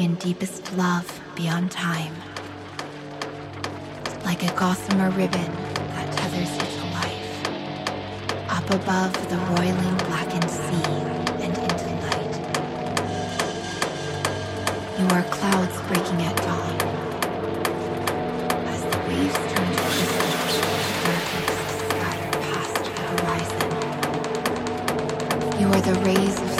In deepest love beyond time. Like a gossamer ribbon that tethers you to life. Up above the roiling blackened sea and into light. You are clouds breaking at dawn. As the waves turn to crystal, darkness scattered past the horizon. You are the rays of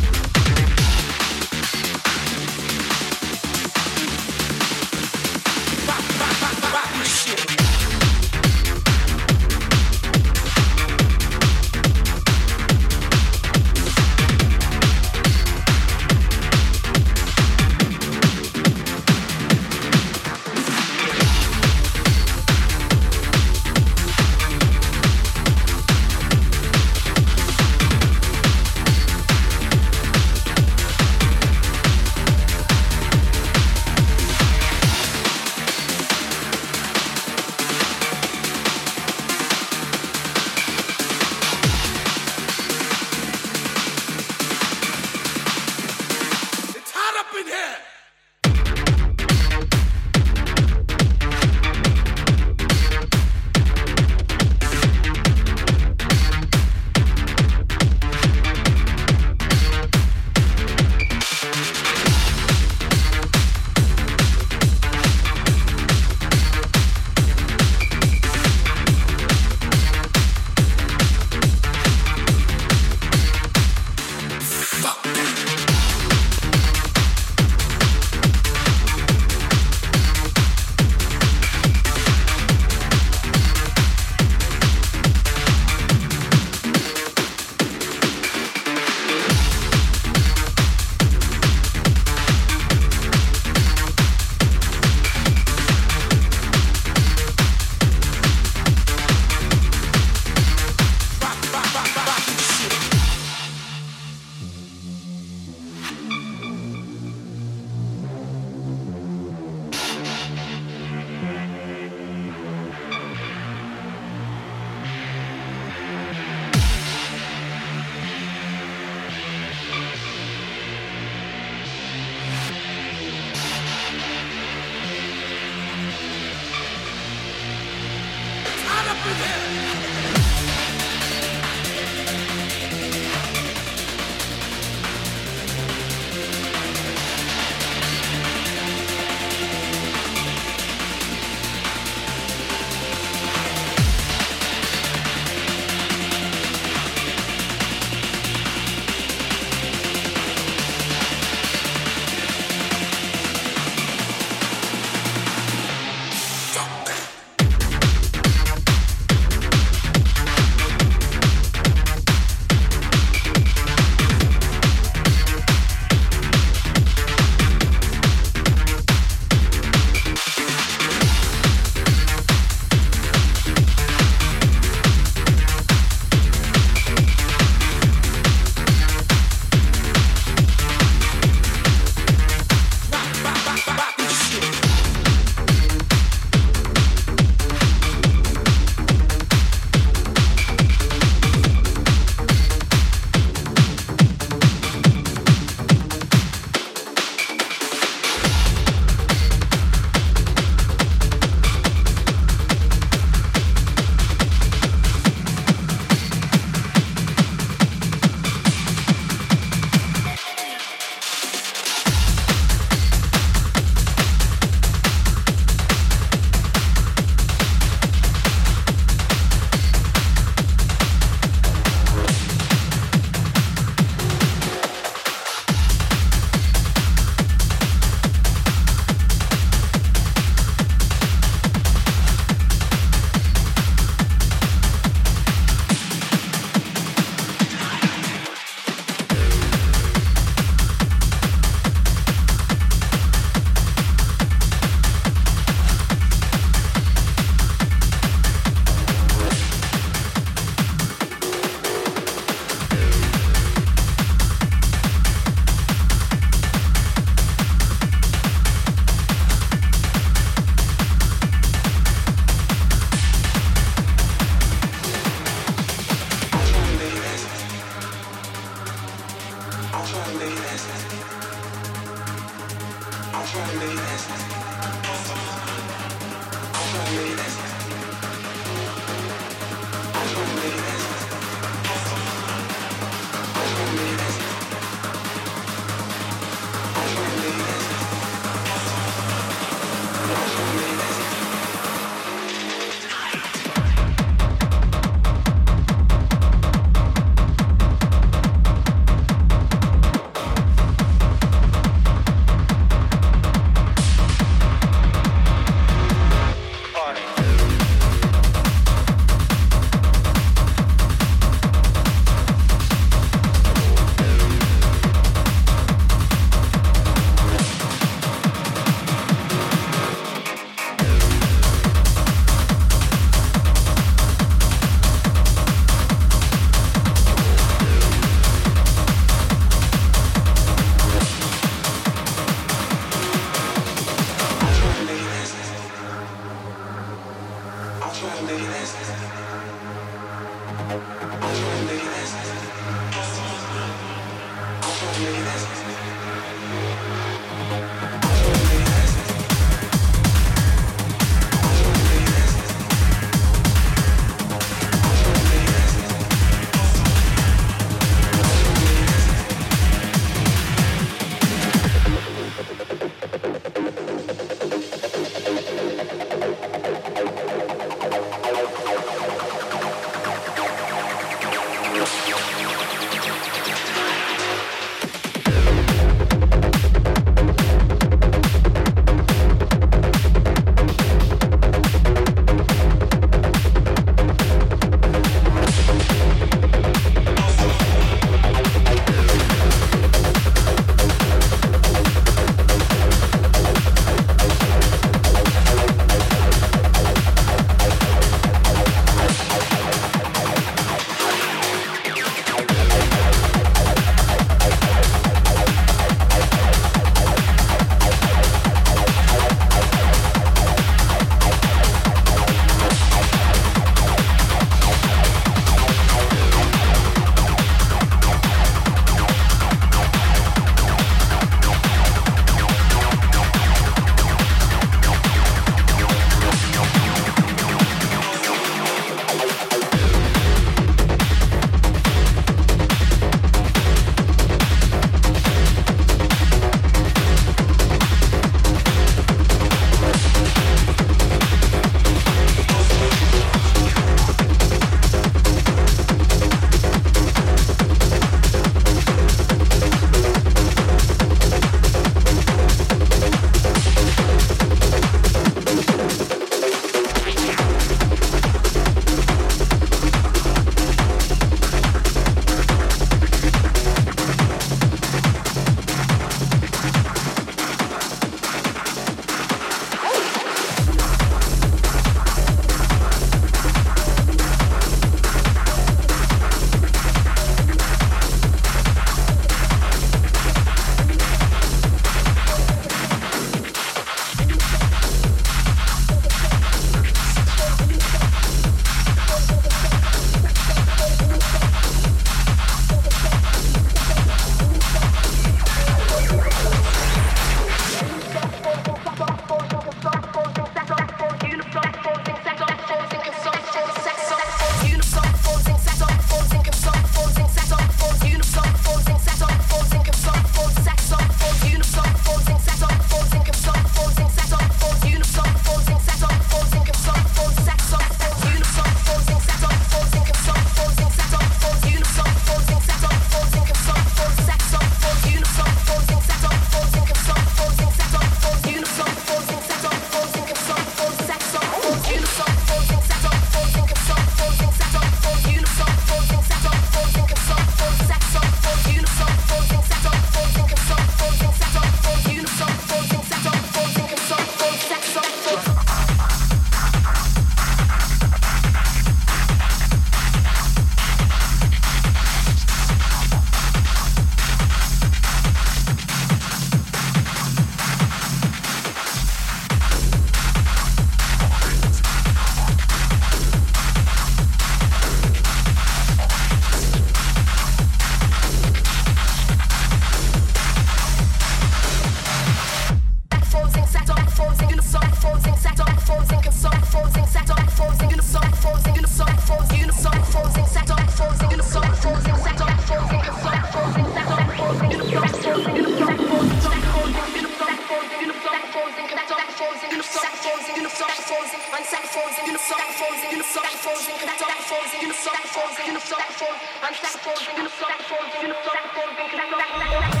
Universal